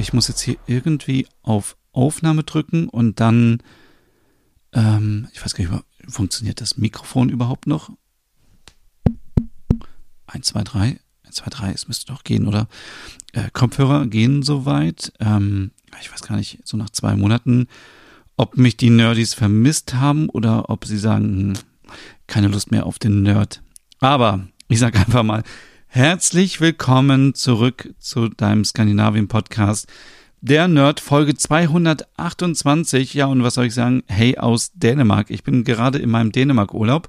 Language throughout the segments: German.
Ich muss jetzt hier irgendwie auf Aufnahme drücken und dann, ähm, ich weiß gar nicht, funktioniert das Mikrofon überhaupt noch? 1, 2, 3. 1, 2, 3, es müsste doch gehen, oder? Äh, Kopfhörer gehen soweit. Ähm, ich weiß gar nicht, so nach zwei Monaten, ob mich die Nerdies vermisst haben oder ob sie sagen, hm, keine Lust mehr auf den Nerd. Aber ich sage einfach mal, herzlich willkommen zurück zu deinem Skandinavien-Podcast. Der Nerd Folge 228. Ja, und was soll ich sagen? Hey aus Dänemark. Ich bin gerade in meinem Dänemark-Urlaub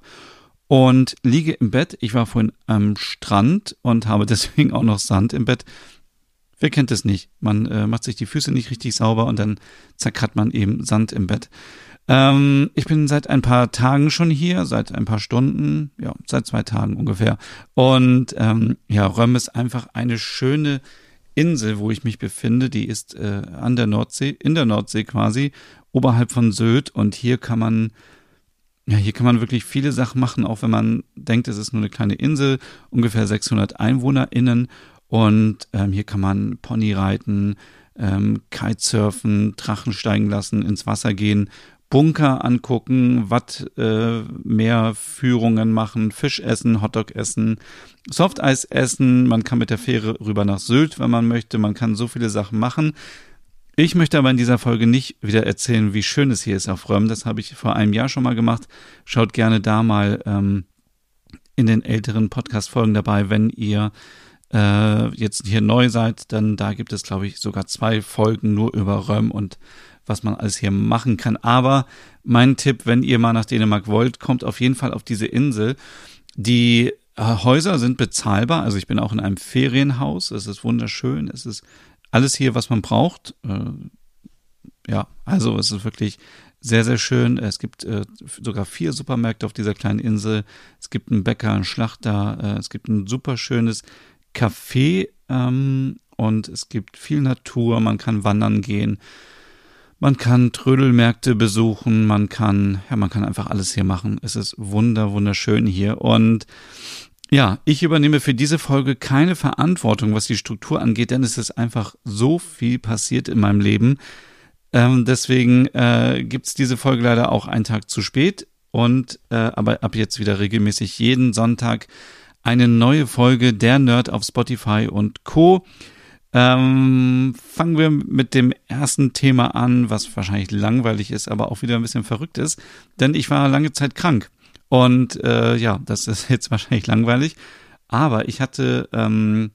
und liege im Bett. Ich war vorhin am Strand und habe deswegen auch noch Sand im Bett. Wer kennt es nicht? Man äh, macht sich die Füße nicht richtig sauber und dann zack hat man eben Sand im Bett. Ähm, ich bin seit ein paar Tagen schon hier, seit ein paar Stunden, ja, seit zwei Tagen ungefähr. Und ähm, ja, Röm ist einfach eine schöne Insel, wo ich mich befinde. Die ist äh, an der Nordsee, in der Nordsee quasi, oberhalb von Sylt. Und hier kann man ja, hier kann man wirklich viele Sachen machen, auch wenn man denkt, es ist nur eine kleine Insel, ungefähr 600 EinwohnerInnen. Und ähm, hier kann man Pony reiten, ähm, Kitesurfen, Drachen steigen lassen, ins Wasser gehen Bunker angucken, Watt äh, mehr Führungen machen, Fisch essen, Hotdog essen, Softeis essen, man kann mit der Fähre rüber nach Sylt, wenn man möchte, man kann so viele Sachen machen. Ich möchte aber in dieser Folge nicht wieder erzählen, wie schön es hier ist auf Röm. Das habe ich vor einem Jahr schon mal gemacht. Schaut gerne da mal ähm, in den älteren Podcast-Folgen dabei, wenn ihr äh, jetzt hier neu seid, dann da gibt es, glaube ich, sogar zwei Folgen nur über Röm und was man alles hier machen kann. Aber mein Tipp, wenn ihr mal nach Dänemark wollt, kommt auf jeden Fall auf diese Insel. Die äh, Häuser sind bezahlbar. Also ich bin auch in einem Ferienhaus. Es ist wunderschön. Es ist alles hier, was man braucht. Äh, ja, also es ist wirklich sehr, sehr schön. Es gibt äh, sogar vier Supermärkte auf dieser kleinen Insel. Es gibt einen Bäcker, einen Schlachter. Es gibt ein super schönes Café ähm, und es gibt viel Natur. Man kann wandern gehen. Man kann Trödelmärkte besuchen, man kann, ja, man kann einfach alles hier machen. Es ist wunder, wunderschön hier. Und ja, ich übernehme für diese Folge keine Verantwortung, was die Struktur angeht, denn es ist einfach so viel passiert in meinem Leben. Ähm, deswegen äh, gibt diese Folge leider auch einen Tag zu spät. Und äh, aber ab jetzt wieder regelmäßig jeden Sonntag eine neue Folge der Nerd auf Spotify und Co. Ähm, fangen wir mit dem ersten Thema an, was wahrscheinlich langweilig ist, aber auch wieder ein bisschen verrückt ist, denn ich war lange Zeit krank. Und äh, ja, das ist jetzt wahrscheinlich langweilig, aber ich hatte ähm,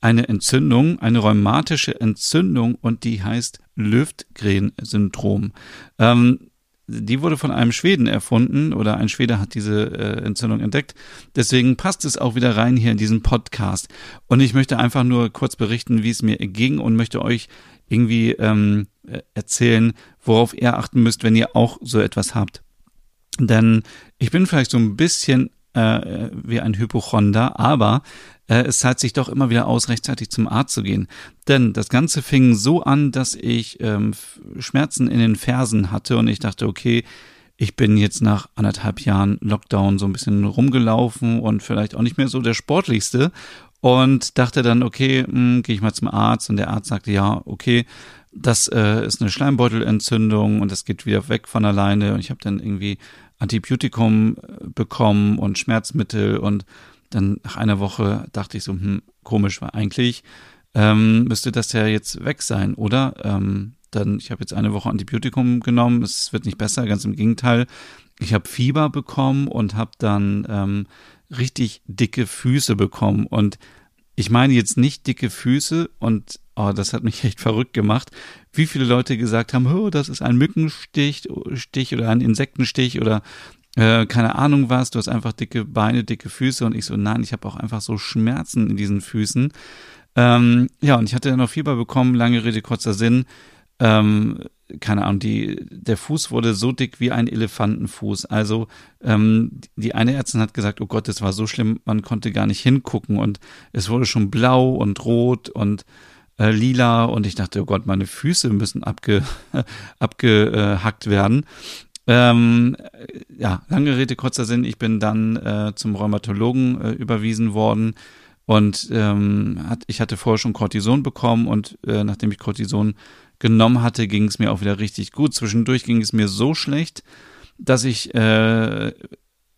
eine Entzündung, eine rheumatische Entzündung und die heißt Löfgren-Syndrom. Ähm, die wurde von einem Schweden erfunden oder ein Schwede hat diese äh, Entzündung entdeckt. Deswegen passt es auch wieder rein hier in diesen Podcast. Und ich möchte einfach nur kurz berichten, wie es mir ging und möchte euch irgendwie ähm, äh, erzählen, worauf ihr achten müsst, wenn ihr auch so etwas habt. Denn ich bin vielleicht so ein bisschen äh, wie ein Hypochonder, aber äh, es zahlt sich doch immer wieder aus, rechtzeitig zum Arzt zu gehen. Denn das Ganze fing so an, dass ich ähm, Schmerzen in den Fersen hatte und ich dachte, okay, ich bin jetzt nach anderthalb Jahren Lockdown so ein bisschen rumgelaufen und vielleicht auch nicht mehr so der sportlichste und dachte dann, okay, hm, gehe ich mal zum Arzt und der Arzt sagte, ja, okay, das äh, ist eine Schleimbeutelentzündung und das geht wieder weg von alleine und ich habe dann irgendwie Antibiotikum äh, bekommen und Schmerzmittel und dann nach einer Woche dachte ich so, hm, komisch, weil eigentlich ähm, müsste das ja jetzt weg sein, oder? Ähm, dann, ich habe jetzt eine Woche Antibiotikum genommen, es wird nicht besser, ganz im Gegenteil. Ich habe Fieber bekommen und habe dann ähm, richtig dicke Füße bekommen. Und ich meine jetzt nicht dicke Füße und oh, das hat mich echt verrückt gemacht, wie viele Leute gesagt haben, oh, das ist ein Mückenstich Stich oder ein Insektenstich oder äh, keine Ahnung was, du hast einfach dicke Beine, dicke Füße und ich so, nein, ich habe auch einfach so Schmerzen in diesen Füßen. Ähm, ja, und ich hatte noch Fieber bekommen, lange Rede, kurzer Sinn. Ähm, keine Ahnung, die, der Fuß wurde so dick wie ein Elefantenfuß. Also ähm, die eine Ärztin hat gesagt, oh Gott, das war so schlimm, man konnte gar nicht hingucken und es wurde schon blau und rot und äh, lila und ich dachte, oh Gott, meine Füße müssen abge, abgehackt werden. Ähm, ja, lange Rede, kurzer Sinn, ich bin dann äh, zum Rheumatologen äh, überwiesen worden und ähm, hat, ich hatte vorher schon Cortison bekommen und äh, nachdem ich Cortison genommen hatte, ging es mir auch wieder richtig gut. Zwischendurch ging es mir so schlecht, dass ich äh,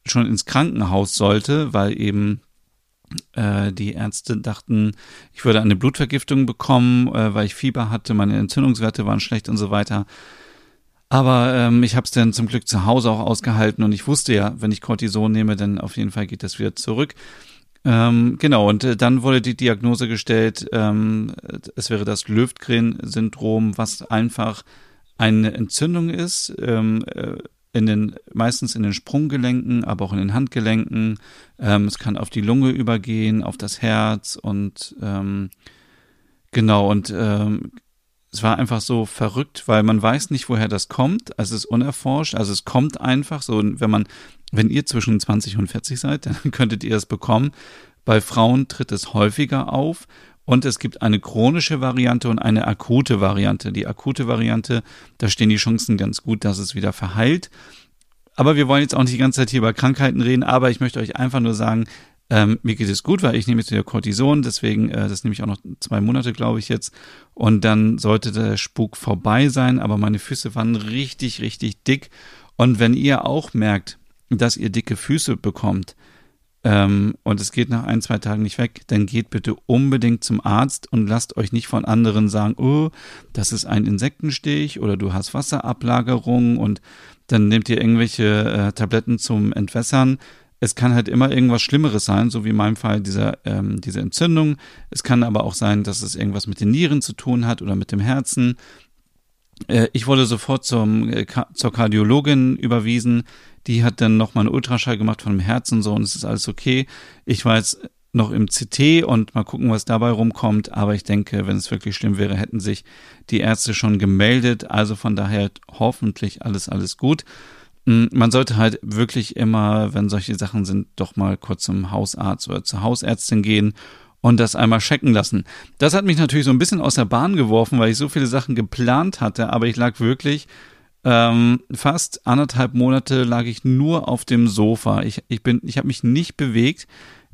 schon ins Krankenhaus sollte, weil eben äh, die Ärzte dachten, ich würde eine Blutvergiftung bekommen, äh, weil ich Fieber hatte, meine Entzündungswerte waren schlecht und so weiter. Aber ähm, ich habe es dann zum Glück zu Hause auch ausgehalten und ich wusste ja, wenn ich Cortison nehme, dann auf jeden Fall geht das wieder zurück. Ähm, genau, und äh, dann wurde die Diagnose gestellt, ähm, es wäre das Löfgren-Syndrom, was einfach eine Entzündung ist, ähm, äh, in den, meistens in den Sprunggelenken, aber auch in den Handgelenken. Ähm, es kann auf die Lunge übergehen, auf das Herz und ähm, genau, und ähm, es war einfach so verrückt, weil man weiß nicht, woher das kommt. Also es ist unerforscht. Also es kommt einfach so, wenn man wenn ihr zwischen 20 und 40 seid, dann könntet ihr es bekommen. Bei Frauen tritt es häufiger auf und es gibt eine chronische Variante und eine akute Variante. Die akute Variante, da stehen die Chancen ganz gut, dass es wieder verheilt. Aber wir wollen jetzt auch nicht die ganze Zeit hier über Krankheiten reden, aber ich möchte euch einfach nur sagen, ähm, mir geht es gut, weil ich nehme jetzt wieder Cortison, deswegen, äh, das nehme ich auch noch zwei Monate, glaube ich jetzt. Und dann sollte der Spuk vorbei sein, aber meine Füße waren richtig, richtig dick. Und wenn ihr auch merkt, dass ihr dicke Füße bekommt ähm, und es geht nach ein, zwei Tagen nicht weg, dann geht bitte unbedingt zum Arzt und lasst euch nicht von anderen sagen, oh, das ist ein Insektenstich oder du hast Wasserablagerung und dann nehmt ihr irgendwelche äh, Tabletten zum Entwässern. Es kann halt immer irgendwas Schlimmeres sein, so wie in meinem Fall dieser, ähm, diese Entzündung. Es kann aber auch sein, dass es irgendwas mit den Nieren zu tun hat oder mit dem Herzen. Äh, ich wurde sofort zum, äh, zur Kardiologin überwiesen. Die hat dann nochmal einen Ultraschall gemacht von dem Herzen so und es ist alles okay. Ich war jetzt noch im CT und mal gucken, was dabei rumkommt. Aber ich denke, wenn es wirklich schlimm wäre, hätten sich die Ärzte schon gemeldet. Also von daher hoffentlich alles, alles gut. Hm, man sollte halt wirklich immer, wenn solche Sachen sind, doch mal kurz zum Hausarzt oder zur Hausärztin gehen und das einmal checken lassen. Das hat mich natürlich so ein bisschen aus der Bahn geworfen, weil ich so viele Sachen geplant hatte, aber ich lag wirklich ähm, fast anderthalb Monate lag ich nur auf dem Sofa. Ich, ich bin, ich habe mich nicht bewegt.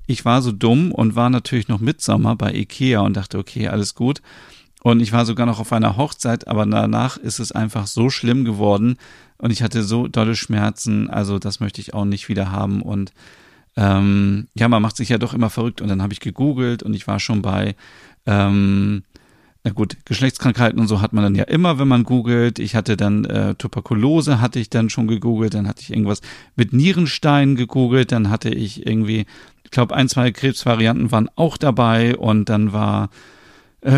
Ich war so dumm und war natürlich noch Mitsommer bei Ikea und dachte, okay, alles gut. Und ich war sogar noch auf einer Hochzeit, aber danach ist es einfach so schlimm geworden und ich hatte so dolle Schmerzen. Also das möchte ich auch nicht wieder haben und ähm, ja, man macht sich ja doch immer verrückt und dann habe ich gegoogelt und ich war schon bei, ähm, na gut, Geschlechtskrankheiten und so hat man dann ja immer, wenn man googelt. Ich hatte dann äh, Tuberkulose, hatte ich dann schon gegoogelt, dann hatte ich irgendwas mit Nierenstein gegoogelt, dann hatte ich irgendwie, ich glaube, ein, zwei Krebsvarianten waren auch dabei und dann war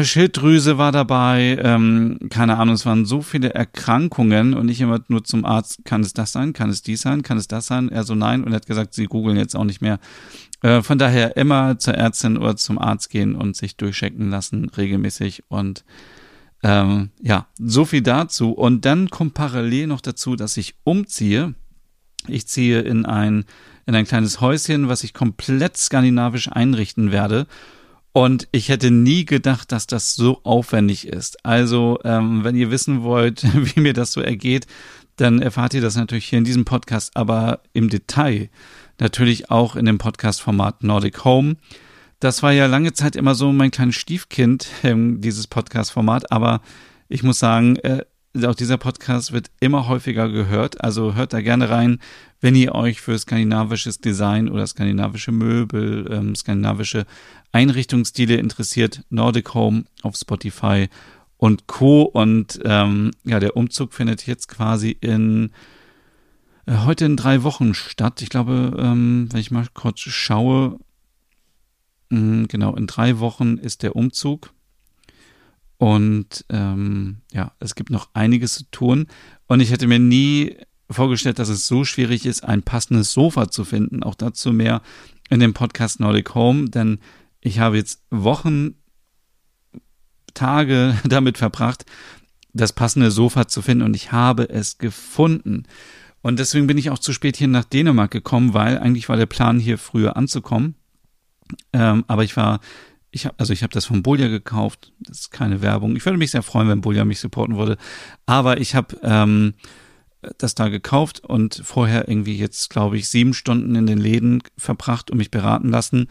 Schilddrüse war dabei, ähm, keine Ahnung, es waren so viele Erkrankungen und ich immer nur zum Arzt, kann es das sein, kann es dies sein, kann es das sein? Er so nein und er hat gesagt, sie googeln jetzt auch nicht mehr. Äh, von daher immer zur Ärztin oder zum Arzt gehen und sich durchchecken lassen, regelmäßig und ähm, ja, so viel dazu. Und dann kommt parallel noch dazu, dass ich umziehe. Ich ziehe in ein, in ein kleines Häuschen, was ich komplett skandinavisch einrichten werde. Und ich hätte nie gedacht, dass das so aufwendig ist. Also, ähm, wenn ihr wissen wollt, wie mir das so ergeht, dann erfahrt ihr das natürlich hier in diesem Podcast, aber im Detail natürlich auch in dem Podcast-Format Nordic Home. Das war ja lange Zeit immer so mein kleines Stiefkind, ähm, dieses Podcast-Format, aber ich muss sagen, äh, auch dieser Podcast wird immer häufiger gehört. Also hört da gerne rein, wenn ihr euch für skandinavisches Design oder skandinavische Möbel, ähm, skandinavische Einrichtungsstile interessiert. Nordic Home auf Spotify und Co. Und ähm, ja, der Umzug findet jetzt quasi in äh, heute in drei Wochen statt. Ich glaube, ähm, wenn ich mal kurz schaue, mh, mm, genau, in drei Wochen ist der Umzug. Und ähm, ja, es gibt noch einiges zu tun. Und ich hätte mir nie vorgestellt, dass es so schwierig ist, ein passendes Sofa zu finden. Auch dazu mehr in dem Podcast Nordic Home, denn ich habe jetzt Wochen Tage damit verbracht, das passende Sofa zu finden und ich habe es gefunden. Und deswegen bin ich auch zu spät hier nach Dänemark gekommen, weil eigentlich war der Plan, hier früher anzukommen. Ähm, aber ich war, ich habe, also ich habe das von Bolja gekauft. Das ist keine Werbung. Ich würde mich sehr freuen, wenn Bolja mich supporten würde. Aber ich habe ähm, das da gekauft und vorher irgendwie jetzt, glaube ich, sieben Stunden in den Läden verbracht und mich beraten lassen.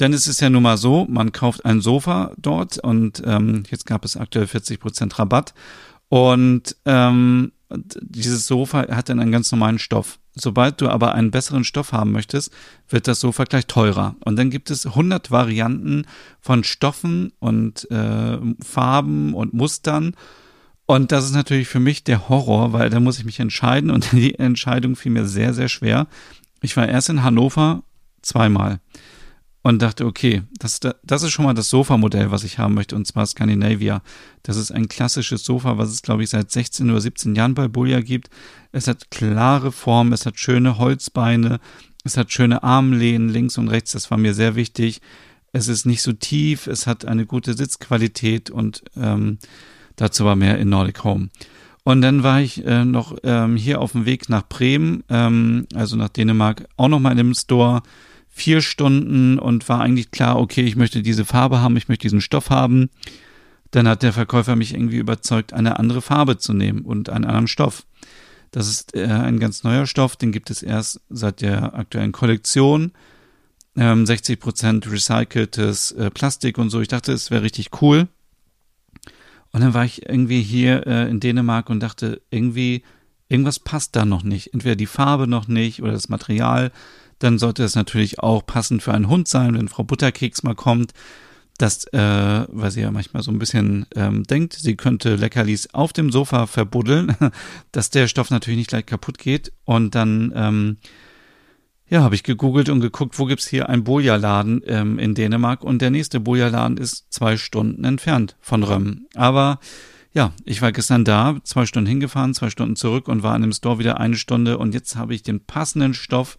Denn es ist ja nun mal so, man kauft ein Sofa dort und ähm, jetzt gab es aktuell 40 Prozent Rabatt. Und ähm, dieses Sofa hat dann einen ganz normalen Stoff. Sobald du aber einen besseren Stoff haben möchtest, wird das Sofa gleich teurer. Und dann gibt es 100 Varianten von Stoffen und äh, Farben und Mustern. Und das ist natürlich für mich der Horror, weil da muss ich mich entscheiden und die Entscheidung fiel mir sehr, sehr schwer. Ich war erst in Hannover zweimal und dachte, okay, das, das ist schon mal das Sofamodell, was ich haben möchte, und zwar Scandinavia. Das ist ein klassisches Sofa, was es, glaube ich, seit 16 oder 17 Jahren bei Boja gibt. Es hat klare Form, es hat schöne Holzbeine, es hat schöne Armlehnen links und rechts, das war mir sehr wichtig. Es ist nicht so tief, es hat eine gute Sitzqualität und ähm, dazu war mehr in Nordic Home. Und dann war ich äh, noch ähm, hier auf dem Weg nach Bremen, ähm, also nach Dänemark, auch noch mal in einem Store vier Stunden und war eigentlich klar, okay, ich möchte diese Farbe haben, ich möchte diesen Stoff haben. Dann hat der Verkäufer mich irgendwie überzeugt, eine andere Farbe zu nehmen und einen anderen Stoff. Das ist äh, ein ganz neuer Stoff, den gibt es erst seit der aktuellen Kollektion. Ähm, 60% recyceltes äh, Plastik und so. Ich dachte, es wäre richtig cool. Und dann war ich irgendwie hier äh, in Dänemark und dachte, irgendwie, irgendwas passt da noch nicht. Entweder die Farbe noch nicht oder das Material dann sollte es natürlich auch passend für einen Hund sein, wenn Frau Butterkeks mal kommt, dass, äh, weil sie ja manchmal so ein bisschen ähm, denkt, sie könnte Leckerlis auf dem Sofa verbuddeln, dass der Stoff natürlich nicht gleich kaputt geht. Und dann, ähm, ja, habe ich gegoogelt und geguckt, wo gibt's hier einen Boja-Laden ähm, in Dänemark und der nächste Boja-Laden ist zwei Stunden entfernt von Röm. Aber ja, ich war gestern da, zwei Stunden hingefahren, zwei Stunden zurück und war in dem Store wieder eine Stunde und jetzt habe ich den passenden Stoff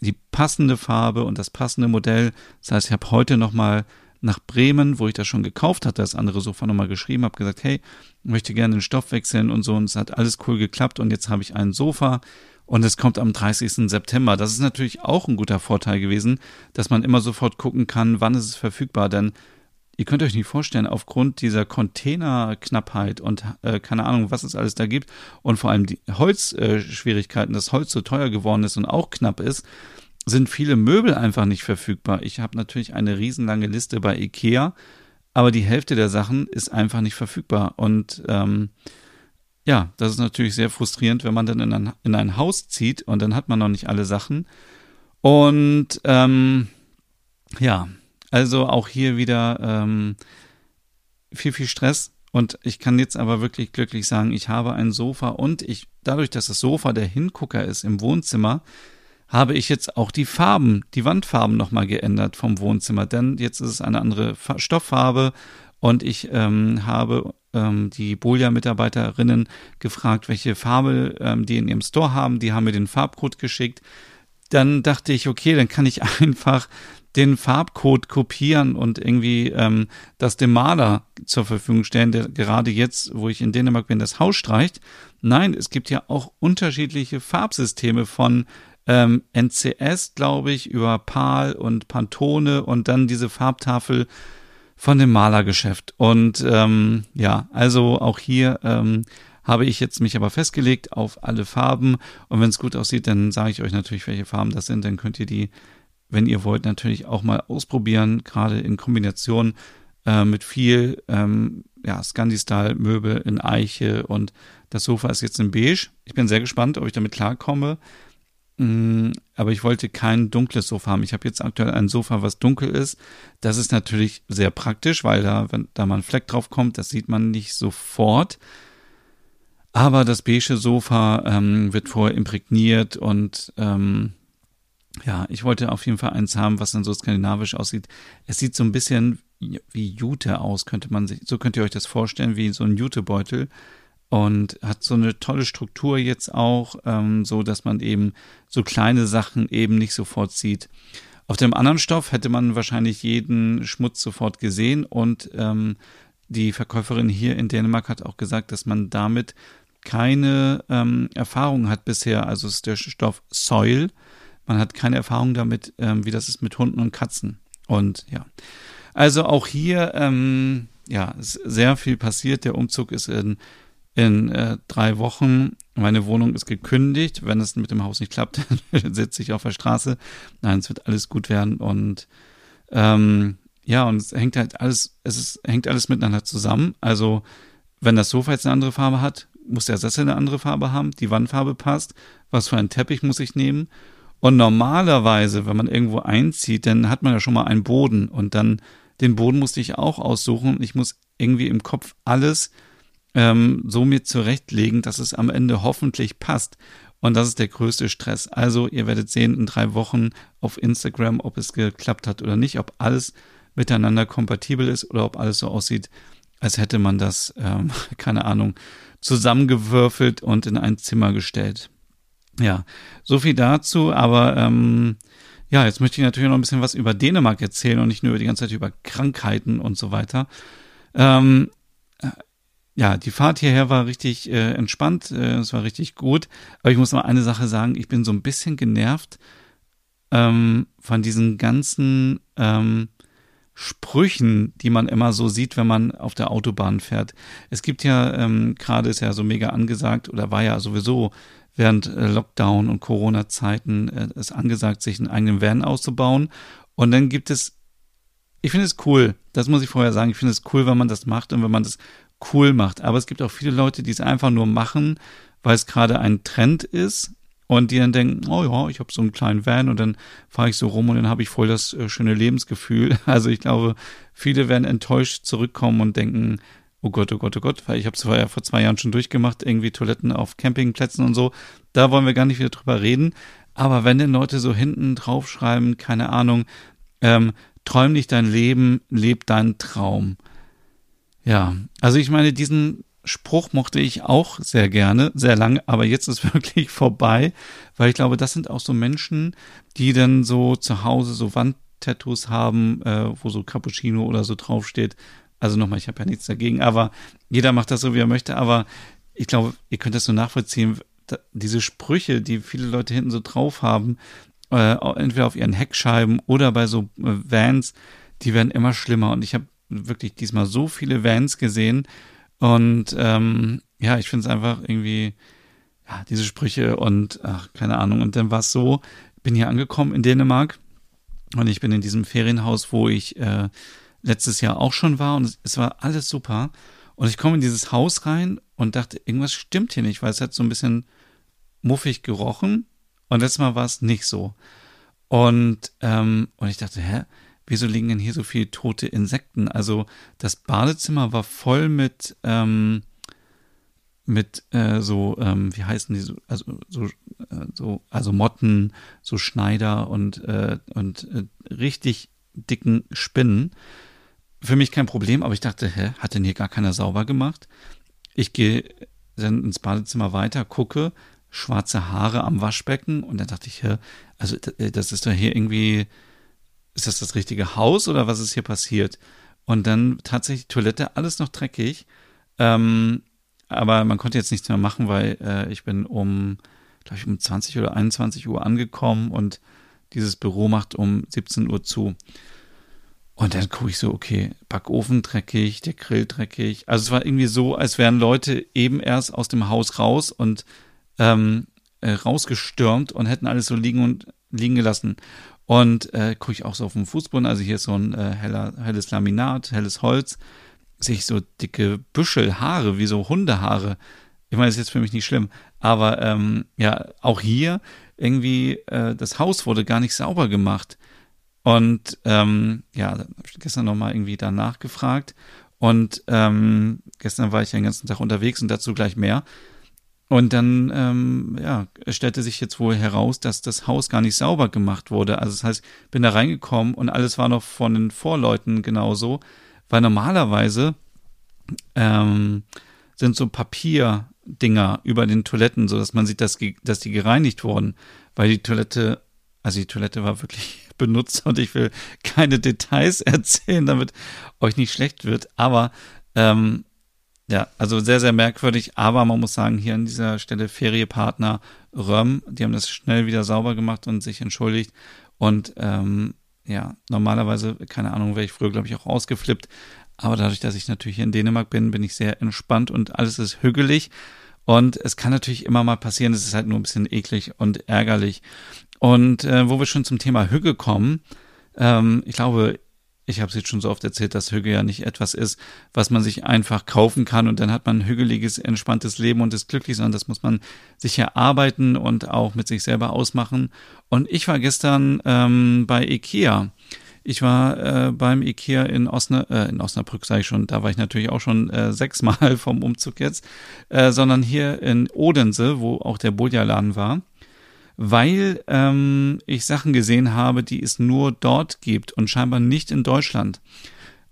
die passende Farbe und das passende Modell. Das heißt, ich habe heute nochmal nach Bremen, wo ich das schon gekauft hatte, das andere Sofa nochmal geschrieben, habe gesagt, hey, möchte gerne den Stoff wechseln und so und es hat alles cool geklappt und jetzt habe ich ein Sofa und es kommt am 30. September. Das ist natürlich auch ein guter Vorteil gewesen, dass man immer sofort gucken kann, wann ist es verfügbar, denn ihr könnt euch nicht vorstellen, aufgrund dieser Containerknappheit und äh, keine Ahnung, was es alles da gibt und vor allem die Holzschwierigkeiten, äh, dass Holz so teuer geworden ist und auch knapp ist, sind viele Möbel einfach nicht verfügbar. Ich habe natürlich eine riesenlange Liste bei Ikea, aber die Hälfte der Sachen ist einfach nicht verfügbar. Und ähm, ja, das ist natürlich sehr frustrierend, wenn man dann in ein, in ein Haus zieht und dann hat man noch nicht alle Sachen. Und ähm, ja, also auch hier wieder ähm, viel, viel Stress. Und ich kann jetzt aber wirklich glücklich sagen, ich habe ein Sofa und ich, dadurch, dass das Sofa der Hingucker ist im Wohnzimmer, habe ich jetzt auch die Farben, die Wandfarben nochmal geändert vom Wohnzimmer. Denn jetzt ist es eine andere Stofffarbe und ich ähm, habe ähm, die Bolia-Mitarbeiterinnen gefragt, welche Farbe ähm, die in ihrem Store haben. Die haben mir den Farbcode geschickt. Dann dachte ich, okay, dann kann ich einfach den Farbcode kopieren und irgendwie ähm, das dem Maler zur Verfügung stellen, der gerade jetzt, wo ich in Dänemark bin, das Haus streicht. Nein, es gibt ja auch unterschiedliche Farbsysteme von ähm, NCS, glaube ich, über PAL und Pantone und dann diese Farbtafel von dem Malergeschäft. Und ähm, ja, also auch hier ähm, habe ich jetzt mich aber festgelegt auf alle Farben. Und wenn es gut aussieht, dann sage ich euch natürlich, welche Farben das sind. Dann könnt ihr die wenn ihr wollt, natürlich auch mal ausprobieren, gerade in Kombination äh, mit viel ähm, ja, Scandi-Style-Möbel in Eiche und das Sofa ist jetzt in Beige. Ich bin sehr gespannt, ob ich damit klarkomme. Mm, aber ich wollte kein dunkles Sofa haben. Ich habe jetzt aktuell ein Sofa, was dunkel ist. Das ist natürlich sehr praktisch, weil da, wenn da mal ein Fleck drauf kommt, das sieht man nicht sofort. Aber das beige Sofa ähm, wird vorher imprägniert und ähm, ja, ich wollte auf jeden Fall eins haben, was dann so skandinavisch aussieht. Es sieht so ein bisschen wie Jute aus, könnte man sich, so könnt ihr euch das vorstellen, wie so ein Jutebeutel. Und hat so eine tolle Struktur jetzt auch, ähm, so dass man eben so kleine Sachen eben nicht sofort sieht. Auf dem anderen Stoff hätte man wahrscheinlich jeden Schmutz sofort gesehen und ähm, die Verkäuferin hier in Dänemark hat auch gesagt, dass man damit keine ähm, Erfahrung hat bisher. Also ist der Stoff Soil. Man hat keine Erfahrung damit, ähm, wie das ist mit Hunden und Katzen. Und ja, also auch hier, ähm, ja, ist sehr viel passiert. Der Umzug ist in, in äh, drei Wochen. Meine Wohnung ist gekündigt. Wenn es mit dem Haus nicht klappt, dann sitze ich auf der Straße. Nein, es wird alles gut werden. Und ähm, ja, und es hängt halt alles, es ist, hängt alles miteinander zusammen. Also, wenn das Sofa jetzt eine andere Farbe hat, muss der Sessel eine andere Farbe haben, die Wandfarbe passt, was für einen Teppich muss ich nehmen. Und normalerweise, wenn man irgendwo einzieht, dann hat man ja schon mal einen Boden und dann den Boden musste ich auch aussuchen. Ich muss irgendwie im Kopf alles ähm, so mir zurechtlegen, dass es am Ende hoffentlich passt. Und das ist der größte Stress. Also ihr werdet sehen in drei Wochen auf Instagram, ob es geklappt hat oder nicht, ob alles miteinander kompatibel ist oder ob alles so aussieht, als hätte man das, ähm, keine Ahnung, zusammengewürfelt und in ein Zimmer gestellt. Ja, so viel dazu, aber ähm, ja, jetzt möchte ich natürlich noch ein bisschen was über Dänemark erzählen und nicht nur über die ganze Zeit über Krankheiten und so weiter. Ähm, äh, ja, die Fahrt hierher war richtig äh, entspannt, äh, es war richtig gut, aber ich muss mal eine Sache sagen, ich bin so ein bisschen genervt ähm, von diesen ganzen ähm, Sprüchen, die man immer so sieht, wenn man auf der Autobahn fährt. Es gibt ja, ähm, gerade ist ja so mega angesagt oder war ja sowieso während äh, Lockdown und Corona-Zeiten äh, es angesagt, sich einen eigenen Van auszubauen. Und dann gibt es, ich finde es cool, das muss ich vorher sagen, ich finde es cool, wenn man das macht und wenn man das cool macht. Aber es gibt auch viele Leute, die es einfach nur machen, weil es gerade ein Trend ist und die dann denken, oh ja, ich habe so einen kleinen Van und dann fahre ich so rum und dann habe ich voll das äh, schöne Lebensgefühl. Also ich glaube, viele werden enttäuscht zurückkommen und denken, oh Gott, oh Gott, oh Gott, weil ich habe es ja vor zwei Jahren schon durchgemacht, irgendwie Toiletten auf Campingplätzen und so. Da wollen wir gar nicht wieder drüber reden. Aber wenn denn Leute so hinten draufschreiben, keine Ahnung, ähm, träum nicht dein Leben, leb deinen Traum. Ja, also ich meine, diesen Spruch mochte ich auch sehr gerne, sehr lange, aber jetzt ist wirklich vorbei, weil ich glaube, das sind auch so Menschen, die dann so zu Hause so Wandtattoos haben, äh, wo so Cappuccino oder so draufsteht. Also nochmal, ich habe ja nichts dagegen, aber jeder macht das so, wie er möchte, aber ich glaube, ihr könnt das so nachvollziehen, diese Sprüche, die viele Leute hinten so drauf haben, äh, entweder auf ihren Heckscheiben oder bei so äh, Vans, die werden immer schlimmer und ich habe wirklich diesmal so viele Vans gesehen, und ähm, ja, ich finde es einfach irgendwie, ja, diese Sprüche und ach, keine Ahnung. Und dann war es so, bin hier angekommen in Dänemark und ich bin in diesem Ferienhaus, wo ich äh, letztes Jahr auch schon war und es, es war alles super. Und ich komme in dieses Haus rein und dachte, irgendwas stimmt hier nicht, weil es hat so ein bisschen muffig gerochen und letztes Mal war es nicht so. Und, ähm, und ich dachte, hä, wieso liegen denn hier so viele tote Insekten? Also das Badezimmer war voll mit, ähm, mit äh, so, ähm, wie heißen die, so, also so, äh, so, also Motten, so Schneider und, äh, und äh, richtig dicken Spinnen. Für mich kein Problem, aber ich dachte, hä, hat denn hier gar keiner sauber gemacht? Ich gehe dann ins Badezimmer weiter, gucke, schwarze Haare am Waschbecken und dann dachte ich, hä, also äh, das ist doch hier irgendwie ist das das richtige Haus oder was ist hier passiert? Und dann tatsächlich Toilette, alles noch dreckig. Ähm, aber man konnte jetzt nichts mehr machen, weil äh, ich bin um, glaube ich, um 20 oder 21 Uhr angekommen und dieses Büro macht um 17 Uhr zu. Und dann gucke ich so, okay, Backofen dreckig, der Grill dreckig. Also es war irgendwie so, als wären Leute eben erst aus dem Haus raus und ähm, äh, rausgestürmt und hätten alles so liegen und liegen gelassen. Und äh, gucke ich auch so auf dem Fußboden, also hier ist so ein äh, heller, helles Laminat, helles Holz, sehe ich so dicke Büschel, Haare, wie so Hundehaare. Ich meine, das ist jetzt für mich nicht schlimm, aber ähm, ja, auch hier irgendwie, äh, das Haus wurde gar nicht sauber gemacht. Und ähm, ja, gestern nochmal irgendwie danach gefragt. Und ähm, gestern war ich ja den ganzen Tag unterwegs und dazu gleich mehr. Und dann ähm, ja, stellte sich jetzt wohl heraus, dass das Haus gar nicht sauber gemacht wurde. Also das heißt, bin da reingekommen und alles war noch von den Vorleuten genauso, weil normalerweise ähm, sind so Papierdinger über den Toiletten, so dass man sieht, dass, dass die gereinigt wurden, weil die Toilette, also die Toilette war wirklich benutzt und ich will keine Details erzählen, damit euch nicht schlecht wird, aber Ähm, ja, also sehr, sehr merkwürdig, aber man muss sagen, hier an dieser Stelle Feriepartner Röm, die haben das schnell wieder sauber gemacht und sich entschuldigt. Und ähm, ja, normalerweise, keine Ahnung, wäre ich früher, glaube ich, auch ausgeflippt. Aber dadurch, dass ich natürlich hier in Dänemark bin, bin ich sehr entspannt und alles ist hügelig. Und es kann natürlich immer mal passieren, es ist halt nur ein bisschen eklig und ärgerlich. Und äh, wo wir schon zum Thema Hügge kommen, ähm, ich glaube, ich habe es jetzt schon so oft erzählt, dass Hügge ja nicht etwas ist, was man sich einfach kaufen kann und dann hat man ein hügeliges, entspanntes Leben und ist glücklich, sondern das muss man sich erarbeiten und auch mit sich selber ausmachen. Und ich war gestern ähm, bei Ikea. Ich war äh, beim Ikea in, Osna, äh, in Osnabrück, sage ich schon, da war ich natürlich auch schon äh, sechsmal vom Umzug jetzt, äh, sondern hier in Odense, wo auch der Bodja-Laden war weil ähm, ich Sachen gesehen habe, die es nur dort gibt und scheinbar nicht in Deutschland.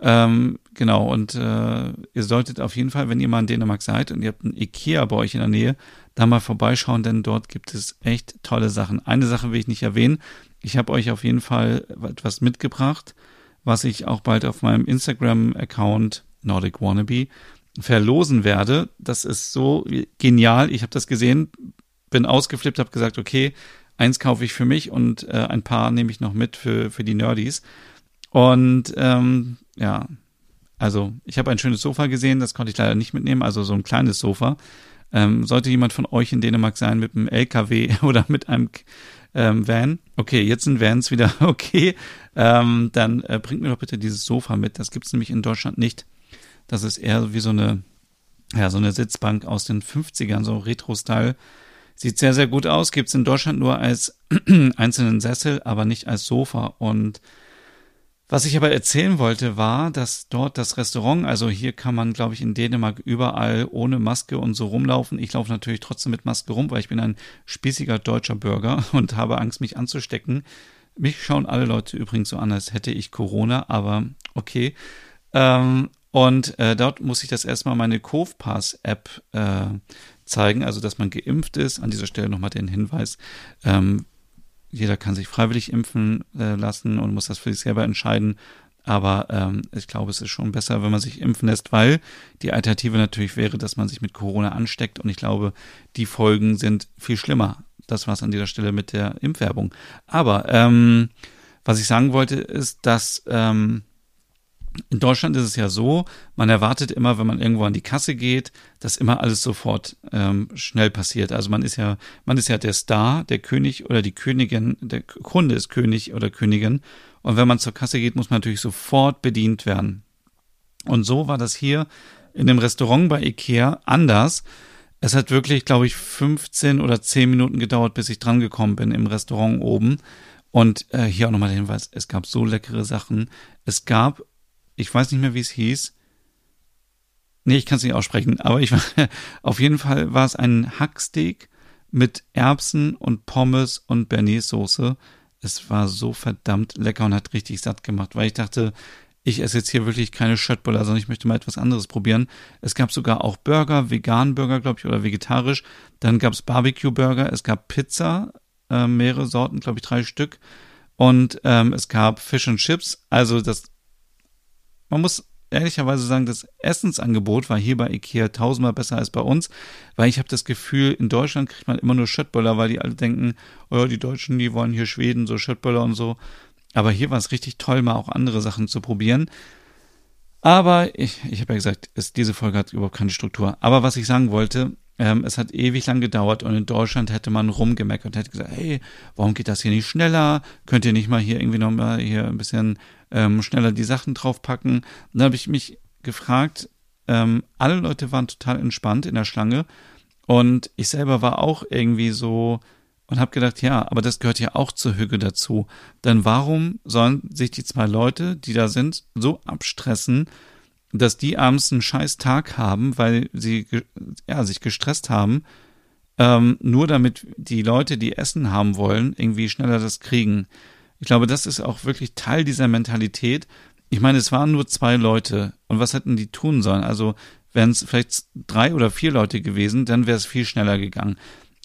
Ähm, genau, und äh, ihr solltet auf jeden Fall, wenn ihr mal in Dänemark seid und ihr habt ein Ikea bei euch in der Nähe, da mal vorbeischauen, denn dort gibt es echt tolle Sachen. Eine Sache will ich nicht erwähnen. Ich habe euch auf jeden Fall etwas mitgebracht, was ich auch bald auf meinem Instagram-Account Nordic Wannabe verlosen werde. Das ist so genial. Ich habe das gesehen bin ausgeflippt, habe gesagt, okay, eins kaufe ich für mich und äh, ein paar nehme ich noch mit für, für die Nerdies. Und ähm, ja, also ich habe ein schönes Sofa gesehen, das konnte ich leider nicht mitnehmen, also so ein kleines Sofa. Ähm, sollte jemand von euch in Dänemark sein mit einem LKW oder mit einem ähm, Van, okay, jetzt sind Vans wieder okay, ähm, dann äh, bringt mir doch bitte dieses Sofa mit. Das gibt's nämlich in Deutschland nicht. Das ist eher wie so eine, ja, so eine Sitzbank aus den 50ern, so Retro-Style. Sieht sehr, sehr gut aus. Gibt es in Deutschland nur als einzelnen Sessel, aber nicht als Sofa. Und was ich aber erzählen wollte, war, dass dort das Restaurant, also hier kann man, glaube ich, in Dänemark überall ohne Maske und so rumlaufen. Ich laufe natürlich trotzdem mit Maske rum, weil ich bin ein spießiger deutscher Bürger und habe Angst, mich anzustecken. Mich schauen alle Leute übrigens so an, als hätte ich Corona, aber okay. Ähm, und äh, dort muss ich das erstmal meine Covpass-App äh, zeigen, also dass man geimpft ist. An dieser Stelle nochmal den Hinweis, ähm, jeder kann sich freiwillig impfen äh, lassen und muss das für sich selber entscheiden. Aber ähm, ich glaube, es ist schon besser, wenn man sich impfen lässt, weil die Alternative natürlich wäre, dass man sich mit Corona ansteckt. Und ich glaube, die Folgen sind viel schlimmer. Das war es an dieser Stelle mit der Impfwerbung. Aber ähm, was ich sagen wollte, ist, dass ähm, in Deutschland ist es ja so, man erwartet immer, wenn man irgendwo an die Kasse geht, dass immer alles sofort ähm, schnell passiert. Also man ist ja, man ist ja der Star, der König oder die Königin, der Kunde ist König oder Königin. Und wenn man zur Kasse geht, muss man natürlich sofort bedient werden. Und so war das hier in dem Restaurant bei Ikea anders. Es hat wirklich, glaube ich, 15 oder 10 Minuten gedauert, bis ich drangekommen bin im Restaurant oben. Und äh, hier auch nochmal der Hinweis, es gab so leckere Sachen. Es gab ich weiß nicht mehr, wie es hieß. Nee, ich kann es nicht aussprechen, aber ich auf jeden Fall war es ein Hacksteak mit Erbsen und Pommes und Bernays-Soße. Es war so verdammt lecker und hat richtig satt gemacht, weil ich dachte, ich esse jetzt hier wirklich keine Schöttbuller, sondern ich möchte mal etwas anderes probieren. Es gab sogar auch Burger, vegan Burger, glaube ich, oder vegetarisch. Dann gab es Barbecue-Burger, es gab Pizza, äh, mehrere Sorten, glaube ich, drei Stück. Und ähm, es gab Fish and Chips. Also das man muss ehrlicherweise sagen, das Essensangebot war hier bei Ikea tausendmal besser als bei uns, weil ich habe das Gefühl, in Deutschland kriegt man immer nur Schöttböller, weil die alle denken, oh, die Deutschen, die wollen hier Schweden, so Schöttböller und so. Aber hier war es richtig toll, mal auch andere Sachen zu probieren. Aber ich, ich habe ja gesagt, es, diese Folge hat überhaupt keine Struktur. Aber was ich sagen wollte, ähm, es hat ewig lang gedauert und in Deutschland hätte man rumgemeckert, hätte gesagt, hey, warum geht das hier nicht schneller? Könnt ihr nicht mal hier irgendwie nochmal hier ein bisschen ähm, schneller die Sachen draufpacken? Und dann habe ich mich gefragt, ähm, alle Leute waren total entspannt in der Schlange und ich selber war auch irgendwie so und habe gedacht, ja, aber das gehört ja auch zur Hüge dazu. Denn warum sollen sich die zwei Leute, die da sind, so abstressen, dass die abends einen scheiß Tag haben, weil sie ja, sich gestresst haben, ähm, nur damit die Leute, die Essen haben wollen, irgendwie schneller das kriegen. Ich glaube, das ist auch wirklich Teil dieser Mentalität. Ich meine, es waren nur zwei Leute und was hätten die tun sollen? Also wären es vielleicht drei oder vier Leute gewesen, dann wäre es viel schneller gegangen.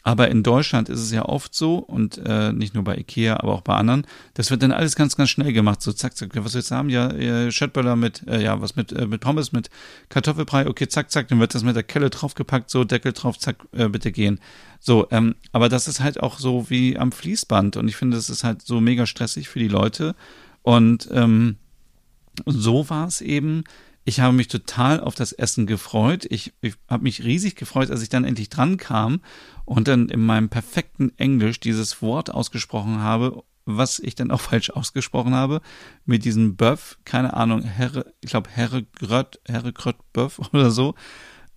Aber in Deutschland ist es ja oft so und äh, nicht nur bei Ikea, aber auch bei anderen. Das wird dann alles ganz, ganz schnell gemacht. So zack, zack. Was wir jetzt haben? Ja, äh, Schöttböller mit, äh, ja, was mit, äh, mit Pommes, mit Kartoffelbrei. Okay, zack, zack. Dann wird das mit der Kelle draufgepackt. So Deckel drauf, zack, äh, bitte gehen. So, ähm, aber das ist halt auch so wie am Fließband und ich finde, das ist halt so mega stressig für die Leute. Und ähm, so war es eben ich habe mich total auf das Essen gefreut. Ich, ich habe mich riesig gefreut, als ich dann endlich dran kam und dann in meinem perfekten Englisch dieses Wort ausgesprochen habe, was ich dann auch falsch ausgesprochen habe, mit diesem Böff, keine Ahnung, Herre, ich glaube Herre Grött, Herre Grött Böff oder so.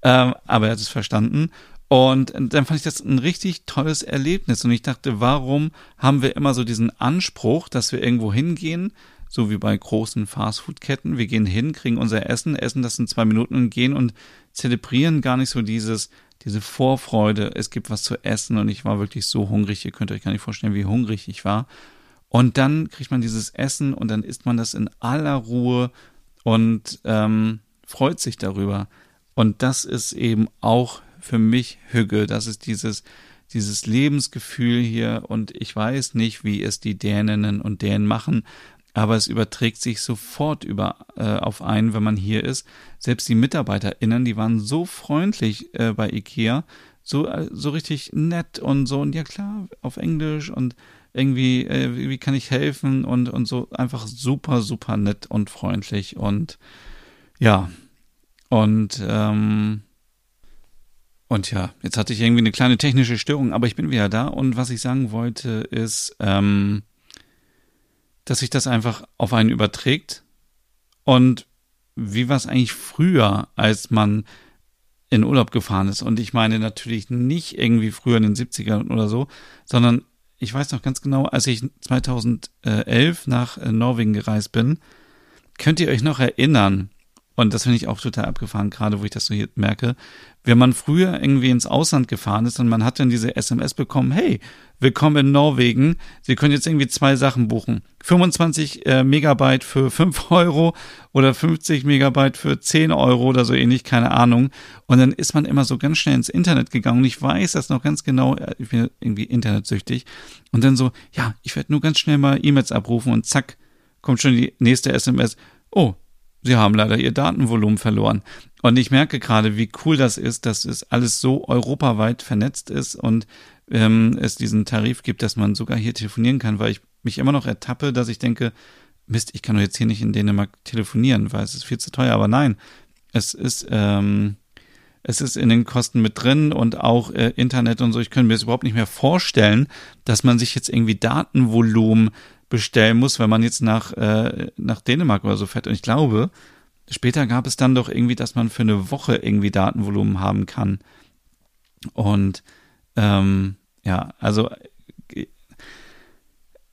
Ähm, aber er hat es verstanden. Und dann fand ich das ein richtig tolles Erlebnis. Und ich dachte, warum haben wir immer so diesen Anspruch, dass wir irgendwo hingehen, so wie bei großen Fastfood-Ketten. Wir gehen hin, kriegen unser Essen, essen das in zwei Minuten und gehen und zelebrieren gar nicht so dieses, diese Vorfreude. Es gibt was zu essen und ich war wirklich so hungrig. Ihr könnt euch gar nicht vorstellen, wie hungrig ich war. Und dann kriegt man dieses Essen und dann isst man das in aller Ruhe und ähm, freut sich darüber. Und das ist eben auch für mich Hüge. Das ist dieses, dieses Lebensgefühl hier und ich weiß nicht, wie es die Däninnen und Dänen machen, aber es überträgt sich sofort über äh, auf einen, wenn man hier ist. Selbst die MitarbeiterInnen, die waren so freundlich äh, bei IKEA, so, äh, so richtig nett und so, und ja klar, auf Englisch und irgendwie, äh, wie kann ich helfen? Und, und so einfach super, super nett und freundlich und ja, und ähm, und ja, jetzt hatte ich irgendwie eine kleine technische Störung, aber ich bin wieder da. Und was ich sagen wollte ist, ähm, dass sich das einfach auf einen überträgt. Und wie war es eigentlich früher, als man in Urlaub gefahren ist? Und ich meine natürlich nicht irgendwie früher in den 70ern oder so, sondern ich weiß noch ganz genau, als ich 2011 nach äh, Norwegen gereist bin, könnt ihr euch noch erinnern, und das finde ich auch total abgefahren, gerade wo ich das so hier merke. Wenn man früher irgendwie ins Ausland gefahren ist und man hat dann diese SMS bekommen, hey, willkommen in Norwegen, Sie können jetzt irgendwie zwei Sachen buchen. 25 äh, Megabyte für 5 Euro oder 50 Megabyte für 10 Euro oder so ähnlich, keine Ahnung. Und dann ist man immer so ganz schnell ins Internet gegangen und ich weiß das noch ganz genau, ich bin irgendwie internetsüchtig. Und dann so, ja, ich werde nur ganz schnell mal E-Mails abrufen und zack, kommt schon die nächste SMS. Oh, sie haben leider ihr Datenvolumen verloren. Und ich merke gerade, wie cool das ist, dass es alles so europaweit vernetzt ist und ähm, es diesen Tarif gibt, dass man sogar hier telefonieren kann, weil ich mich immer noch ertappe, dass ich denke, Mist, ich kann doch jetzt hier nicht in Dänemark telefonieren, weil es ist viel zu teuer. Aber nein, es ist, ähm, es ist in den Kosten mit drin und auch äh, Internet und so. Ich könnte mir das überhaupt nicht mehr vorstellen, dass man sich jetzt irgendwie Datenvolumen bestellen muss, wenn man jetzt nach, äh, nach Dänemark oder so fährt. Und ich glaube, später gab es dann doch irgendwie, dass man für eine Woche irgendwie Datenvolumen haben kann. Und ähm, ja, also äh,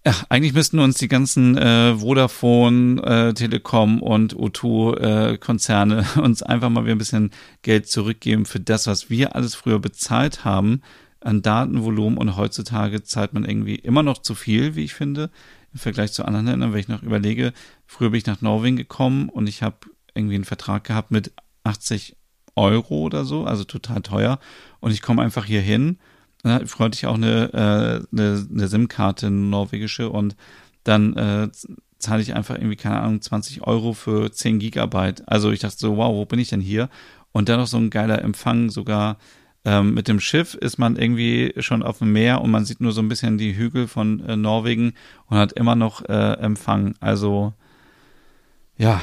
ja, eigentlich müssten uns die ganzen äh, Vodafone, äh, Telekom und O2 äh, uns einfach mal wieder ein bisschen Geld zurückgeben für das, was wir alles früher bezahlt haben an Datenvolumen und heutzutage zahlt man irgendwie immer noch zu viel, wie ich finde im Vergleich zu anderen Ländern, wenn ich noch überlege, früher bin ich nach Norwegen gekommen und ich habe irgendwie einen Vertrag gehabt mit 80 Euro oder so, also total teuer. Und ich komme einfach hier hin. Dann freute ich auch eine, äh, eine, eine SIM-Karte, eine norwegische, und dann äh, zahle ich einfach irgendwie, keine Ahnung, 20 Euro für 10 Gigabyte. Also ich dachte so, wow, wo bin ich denn hier? Und dann noch so ein geiler Empfang, sogar ähm, mit dem Schiff ist man irgendwie schon auf dem Meer und man sieht nur so ein bisschen die Hügel von äh, Norwegen und hat immer noch äh, Empfang. Also ja,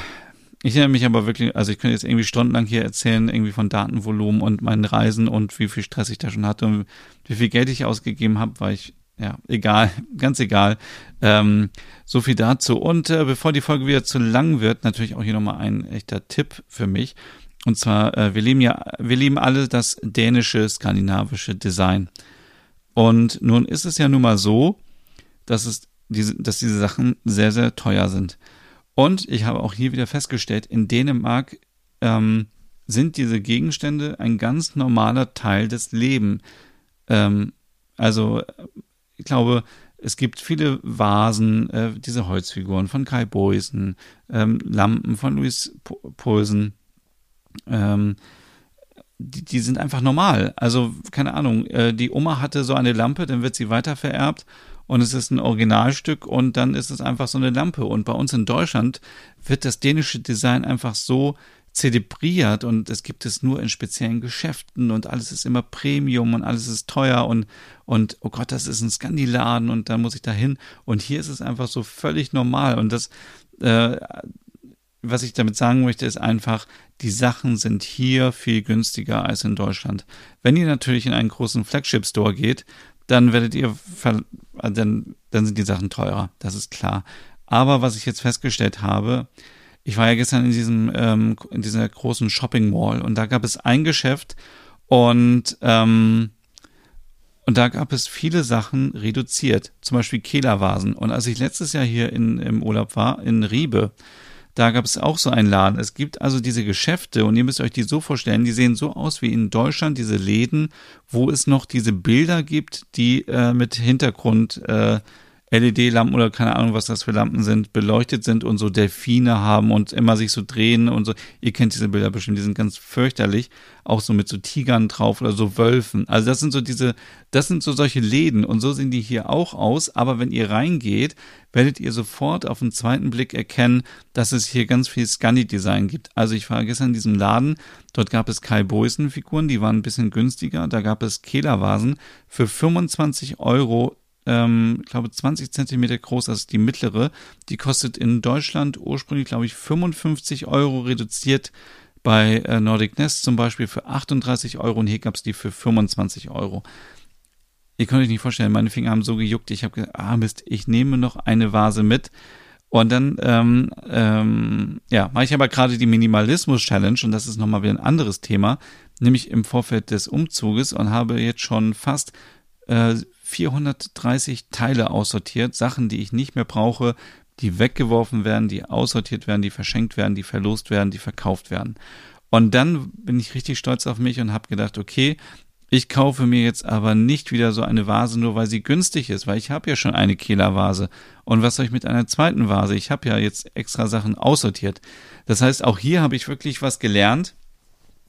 ich erinnere mich aber wirklich, also ich könnte jetzt irgendwie stundenlang hier erzählen, irgendwie von Datenvolumen und meinen Reisen und wie viel Stress ich da schon hatte und wie viel Geld ich ausgegeben habe, weil ich, ja, egal, ganz egal. Ähm, so viel dazu. Und äh, bevor die Folge wieder zu lang wird, natürlich auch hier nochmal ein echter Tipp für mich. Und zwar, äh, wir lieben ja, wir lieben alle das dänische, skandinavische Design. Und nun ist es ja nun mal so, dass es diese, dass diese Sachen sehr, sehr teuer sind. Und ich habe auch hier wieder festgestellt, in Dänemark ähm, sind diese Gegenstände ein ganz normaler Teil des Lebens. Ähm, also, ich glaube, es gibt viele Vasen, äh, diese Holzfiguren von Kai Boysen, ähm, Lampen von Louis Poulsen, ähm, die, die, sind einfach normal. Also, keine Ahnung, äh, die Oma hatte so eine Lampe, dann wird sie weiter vererbt und es ist ein Originalstück und dann ist es einfach so eine Lampe. Und bei uns in Deutschland wird das dänische Design einfach so zelebriert und es gibt es nur in speziellen Geschäften und alles ist immer Premium und alles ist teuer und, und oh Gott, das ist ein Skandiladen und da muss ich da hin. Und hier ist es einfach so völlig normal und das, äh, was ich damit sagen möchte, ist einfach, die Sachen sind hier viel günstiger als in Deutschland. Wenn ihr natürlich in einen großen Flagship-Store geht, dann werdet ihr, dann, dann sind die Sachen teurer, das ist klar. Aber was ich jetzt festgestellt habe, ich war ja gestern in diesem, ähm, in dieser großen Shopping Mall und da gab es ein Geschäft und, ähm, und da gab es viele Sachen reduziert, zum Beispiel Kehlervasen. Und als ich letztes Jahr hier in, im Urlaub war, in Riebe, da gab es auch so einen Laden. Es gibt also diese Geschäfte und ihr müsst euch die so vorstellen, die sehen so aus wie in Deutschland, diese Läden, wo es noch diese Bilder gibt, die äh, mit Hintergrund äh, LED-Lampen oder keine Ahnung, was das für Lampen sind, beleuchtet sind und so Delfine haben und immer sich so drehen und so. Ihr kennt diese Bilder bestimmt, die sind ganz fürchterlich. Auch so mit so Tigern drauf oder so Wölfen. Also das sind so diese, das sind so solche Läden und so sehen die hier auch aus. Aber wenn ihr reingeht, werdet ihr sofort auf den zweiten Blick erkennen, dass es hier ganz viel Scandi-Design gibt. Also ich war gestern in diesem Laden, dort gab es Kai Boysen-Figuren, die waren ein bisschen günstiger. Da gab es Kehlervasen für 25 Euro ähm, ich glaube 20 Zentimeter groß, ist die mittlere. Die kostet in Deutschland ursprünglich, glaube ich, 55 Euro reduziert bei äh, Nordic Nest zum Beispiel für 38 Euro und hier gab es die für 25 Euro. Ihr könnt euch nicht vorstellen, meine Finger haben so gejuckt. Ich habe gesagt, ah Mist, ich nehme noch eine Vase mit. Und dann, ähm, ähm, ja, mache ich aber gerade die Minimalismus-Challenge und das ist nochmal wieder ein anderes Thema, nämlich im Vorfeld des Umzuges und habe jetzt schon fast äh, 430 Teile aussortiert, Sachen, die ich nicht mehr brauche, die weggeworfen werden, die aussortiert werden, die verschenkt werden, die verlost werden, die verkauft werden. Und dann bin ich richtig stolz auf mich und habe gedacht, okay, ich kaufe mir jetzt aber nicht wieder so eine Vase, nur weil sie günstig ist, weil ich habe ja schon eine Kehler-Vase. Und was soll ich mit einer zweiten Vase? Ich habe ja jetzt extra Sachen aussortiert. Das heißt, auch hier habe ich wirklich was gelernt.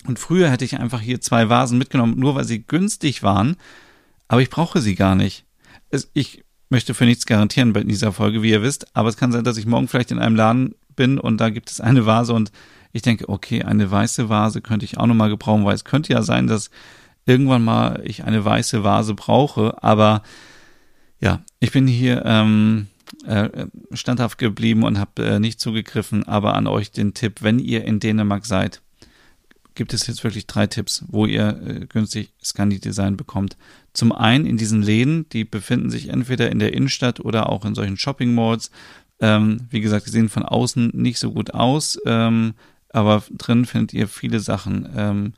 Und früher hätte ich einfach hier zwei Vasen mitgenommen, nur weil sie günstig waren aber ich brauche sie gar nicht. Es, ich möchte für nichts garantieren bei dieser Folge, wie ihr wisst, aber es kann sein, dass ich morgen vielleicht in einem Laden bin und da gibt es eine Vase und ich denke, okay, eine weiße Vase könnte ich auch nochmal gebrauchen, weil es könnte ja sein, dass irgendwann mal ich eine weiße Vase brauche, aber ja, ich bin hier ähm, äh, standhaft geblieben und habe äh, nicht zugegriffen, aber an euch den Tipp, wenn ihr in Dänemark seid, gibt es jetzt wirklich drei Tipps, wo ihr äh, günstig Scandi-Design bekommt. Zum einen in diesen Läden, die befinden sich entweder in der Innenstadt oder auch in solchen Shopping-Malls. Ähm, wie gesagt, die sehen von außen nicht so gut aus, ähm, aber drin findet ihr viele Sachen. Ähm,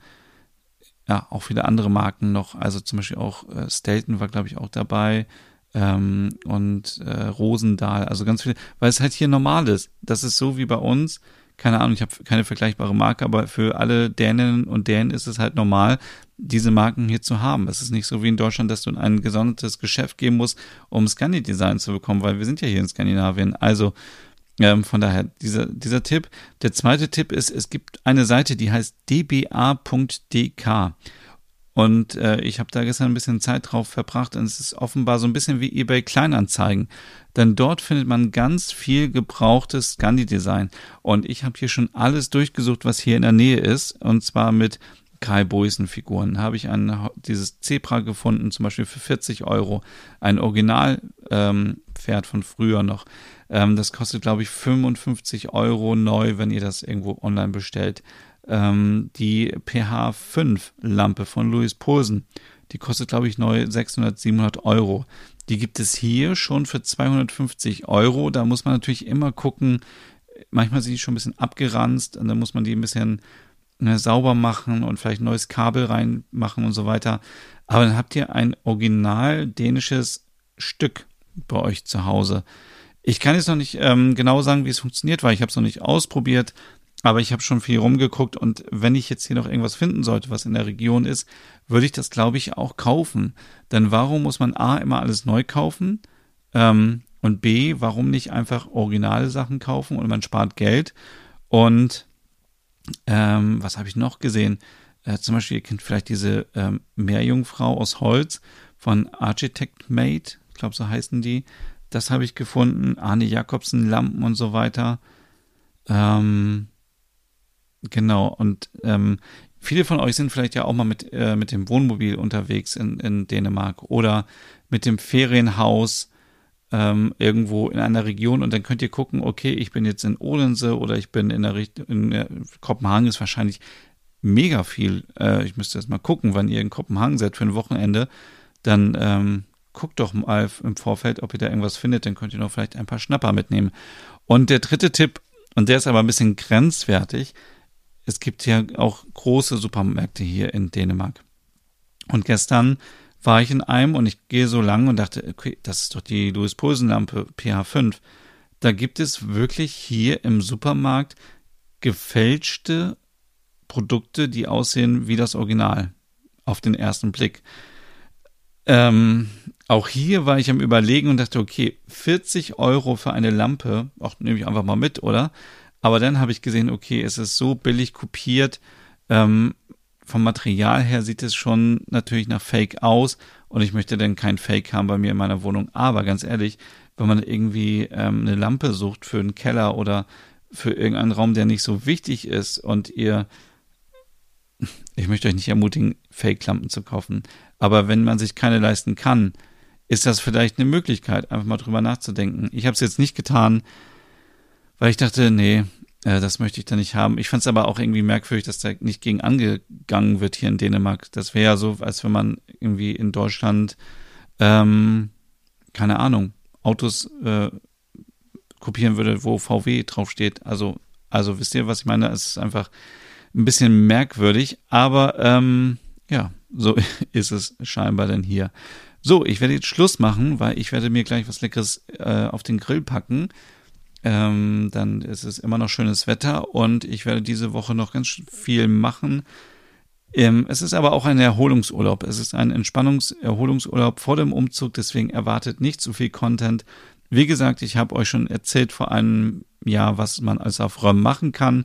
ja, auch viele andere Marken noch. Also zum Beispiel auch äh, Stelton war, glaube ich, auch dabei. Ähm, und äh, Rosendahl, also ganz viele, weil es halt hier normal ist. Das ist so wie bei uns keine Ahnung, ich habe keine vergleichbare Marke, aber für alle Däninnen und Dänen ist es halt normal, diese Marken hier zu haben. Es ist nicht so wie in Deutschland, dass du in ein gesondertes Geschäft gehen musst, um Scandi-Design zu bekommen, weil wir sind ja hier in Skandinavien. Also ähm, von daher dieser, dieser Tipp. Der zweite Tipp ist, es gibt eine Seite, die heißt dba.dk. Und äh, ich habe da gestern ein bisschen Zeit drauf verbracht und es ist offenbar so ein bisschen wie eBay Kleinanzeigen. Denn dort findet man ganz viel gebrauchtes Scandi-Design. Und ich habe hier schon alles durchgesucht, was hier in der Nähe ist. Und zwar mit Kai Boysen Figuren. Habe ich ein, dieses Zebra gefunden, zum Beispiel für 40 Euro. Ein Original ähm, von früher noch. Ähm, das kostet, glaube ich, 55 Euro neu, wenn ihr das irgendwo online bestellt ähm, die PH5-Lampe von Louis Posen. Die kostet, glaube ich, neu 600, 700 Euro. Die gibt es hier schon für 250 Euro. Da muss man natürlich immer gucken. Manchmal sind die schon ein bisschen abgeranzt und dann muss man die ein bisschen ne, sauber machen und vielleicht ein neues Kabel reinmachen und so weiter. Aber dann habt ihr ein original dänisches Stück bei euch zu Hause. Ich kann jetzt noch nicht ähm, genau sagen, wie es funktioniert, weil ich habe es noch nicht ausprobiert. Aber ich habe schon viel rumgeguckt und wenn ich jetzt hier noch irgendwas finden sollte, was in der Region ist, würde ich das, glaube ich, auch kaufen. Denn warum muss man A immer alles neu kaufen? Ähm, und B, warum nicht einfach originale Sachen kaufen und man spart Geld? Und ähm, was habe ich noch gesehen? Äh, zum Beispiel, ihr kennt vielleicht diese ähm, Meerjungfrau aus Holz von Architect Made, ich glaube, so heißen die. Das habe ich gefunden. Arne Jakobsen, Lampen und so weiter. Ähm, genau, und ähm, viele von euch sind vielleicht ja auch mal mit, äh, mit dem Wohnmobil unterwegs in, in Dänemark oder mit dem Ferienhaus ähm, irgendwo in einer Region und dann könnt ihr gucken, okay, ich bin jetzt in Odense oder ich bin in der Richtung, in der, Kopenhagen ist wahrscheinlich mega viel. Äh, ich müsste jetzt mal gucken, wann ihr in Kopenhagen seid für ein Wochenende. Dann ähm, guckt doch mal im Vorfeld, ob ihr da irgendwas findet, dann könnt ihr noch vielleicht ein paar Schnapper mitnehmen. Und der dritte Tipp, und der ist aber ein bisschen grenzwertig, es gibt ja auch große Supermärkte hier in Dänemark. Und gestern war ich in einem und ich gehe so lang und dachte, okay, das ist doch die Louis Posen Lampe PH5. Da gibt es wirklich hier im Supermarkt gefälschte Produkte, die aussehen wie das Original auf den ersten Blick. Ähm, auch hier war ich am Überlegen und dachte, okay, 40 Euro für eine Lampe, auch nehme ich einfach mal mit, oder? Aber dann habe ich gesehen, okay, es ist so billig kopiert. Ähm, vom Material her sieht es schon natürlich nach Fake aus und ich möchte dann kein Fake haben bei mir in meiner Wohnung. Aber ganz ehrlich, wenn man irgendwie ähm, eine Lampe sucht für einen Keller oder für irgendeinen Raum, der nicht so wichtig ist und ihr, ich möchte euch nicht ermutigen, Fake-Lampen zu kaufen, aber wenn man sich keine leisten kann, ist das vielleicht eine Möglichkeit, einfach mal drüber nachzudenken. Ich habe es jetzt nicht getan, weil ich dachte, nee, äh, das möchte ich da nicht haben. Ich fand es aber auch irgendwie merkwürdig, dass da nicht gegen angegangen wird hier in Dänemark. Das wäre ja so, als wenn man irgendwie in Deutschland, ähm, keine Ahnung, Autos äh, kopieren würde, wo VW draufsteht. Also, also wisst ihr, was ich meine? Es ist einfach ein bisschen merkwürdig, aber ähm, ja, so ist es scheinbar denn hier. So, ich werde jetzt Schluss machen, weil ich werde mir gleich was Leckeres äh, auf den Grill packen. Ähm, dann ist es immer noch schönes Wetter und ich werde diese Woche noch ganz viel machen. Ähm, es ist aber auch ein Erholungsurlaub. Es ist ein Entspannungserholungsurlaub vor dem Umzug, deswegen erwartet nicht zu viel Content. Wie gesagt, ich habe euch schon erzählt vor einem Jahr, was man als auf Röm machen kann.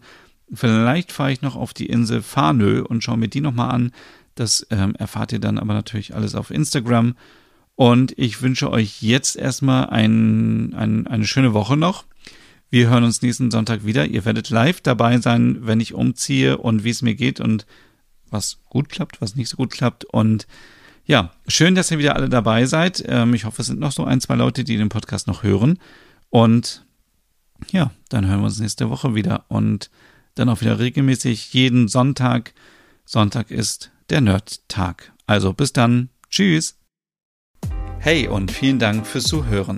Vielleicht fahre ich noch auf die Insel Farnö und schaue mir die nochmal an. Das ähm, erfahrt ihr dann aber natürlich alles auf Instagram. Und ich wünsche euch jetzt erstmal ein, ein, eine schöne Woche noch. Wir hören uns nächsten Sonntag wieder. Ihr werdet live dabei sein, wenn ich umziehe und wie es mir geht und was gut klappt, was nicht so gut klappt. Und ja, schön, dass ihr wieder alle dabei seid. Ähm, ich hoffe, es sind noch so ein, zwei Leute, die den Podcast noch hören. Und ja, dann hören wir uns nächste Woche wieder und dann auch wieder regelmäßig jeden Sonntag. Sonntag ist der Nerd-Tag. Also bis dann. Tschüss. Hey und vielen Dank fürs Zuhören.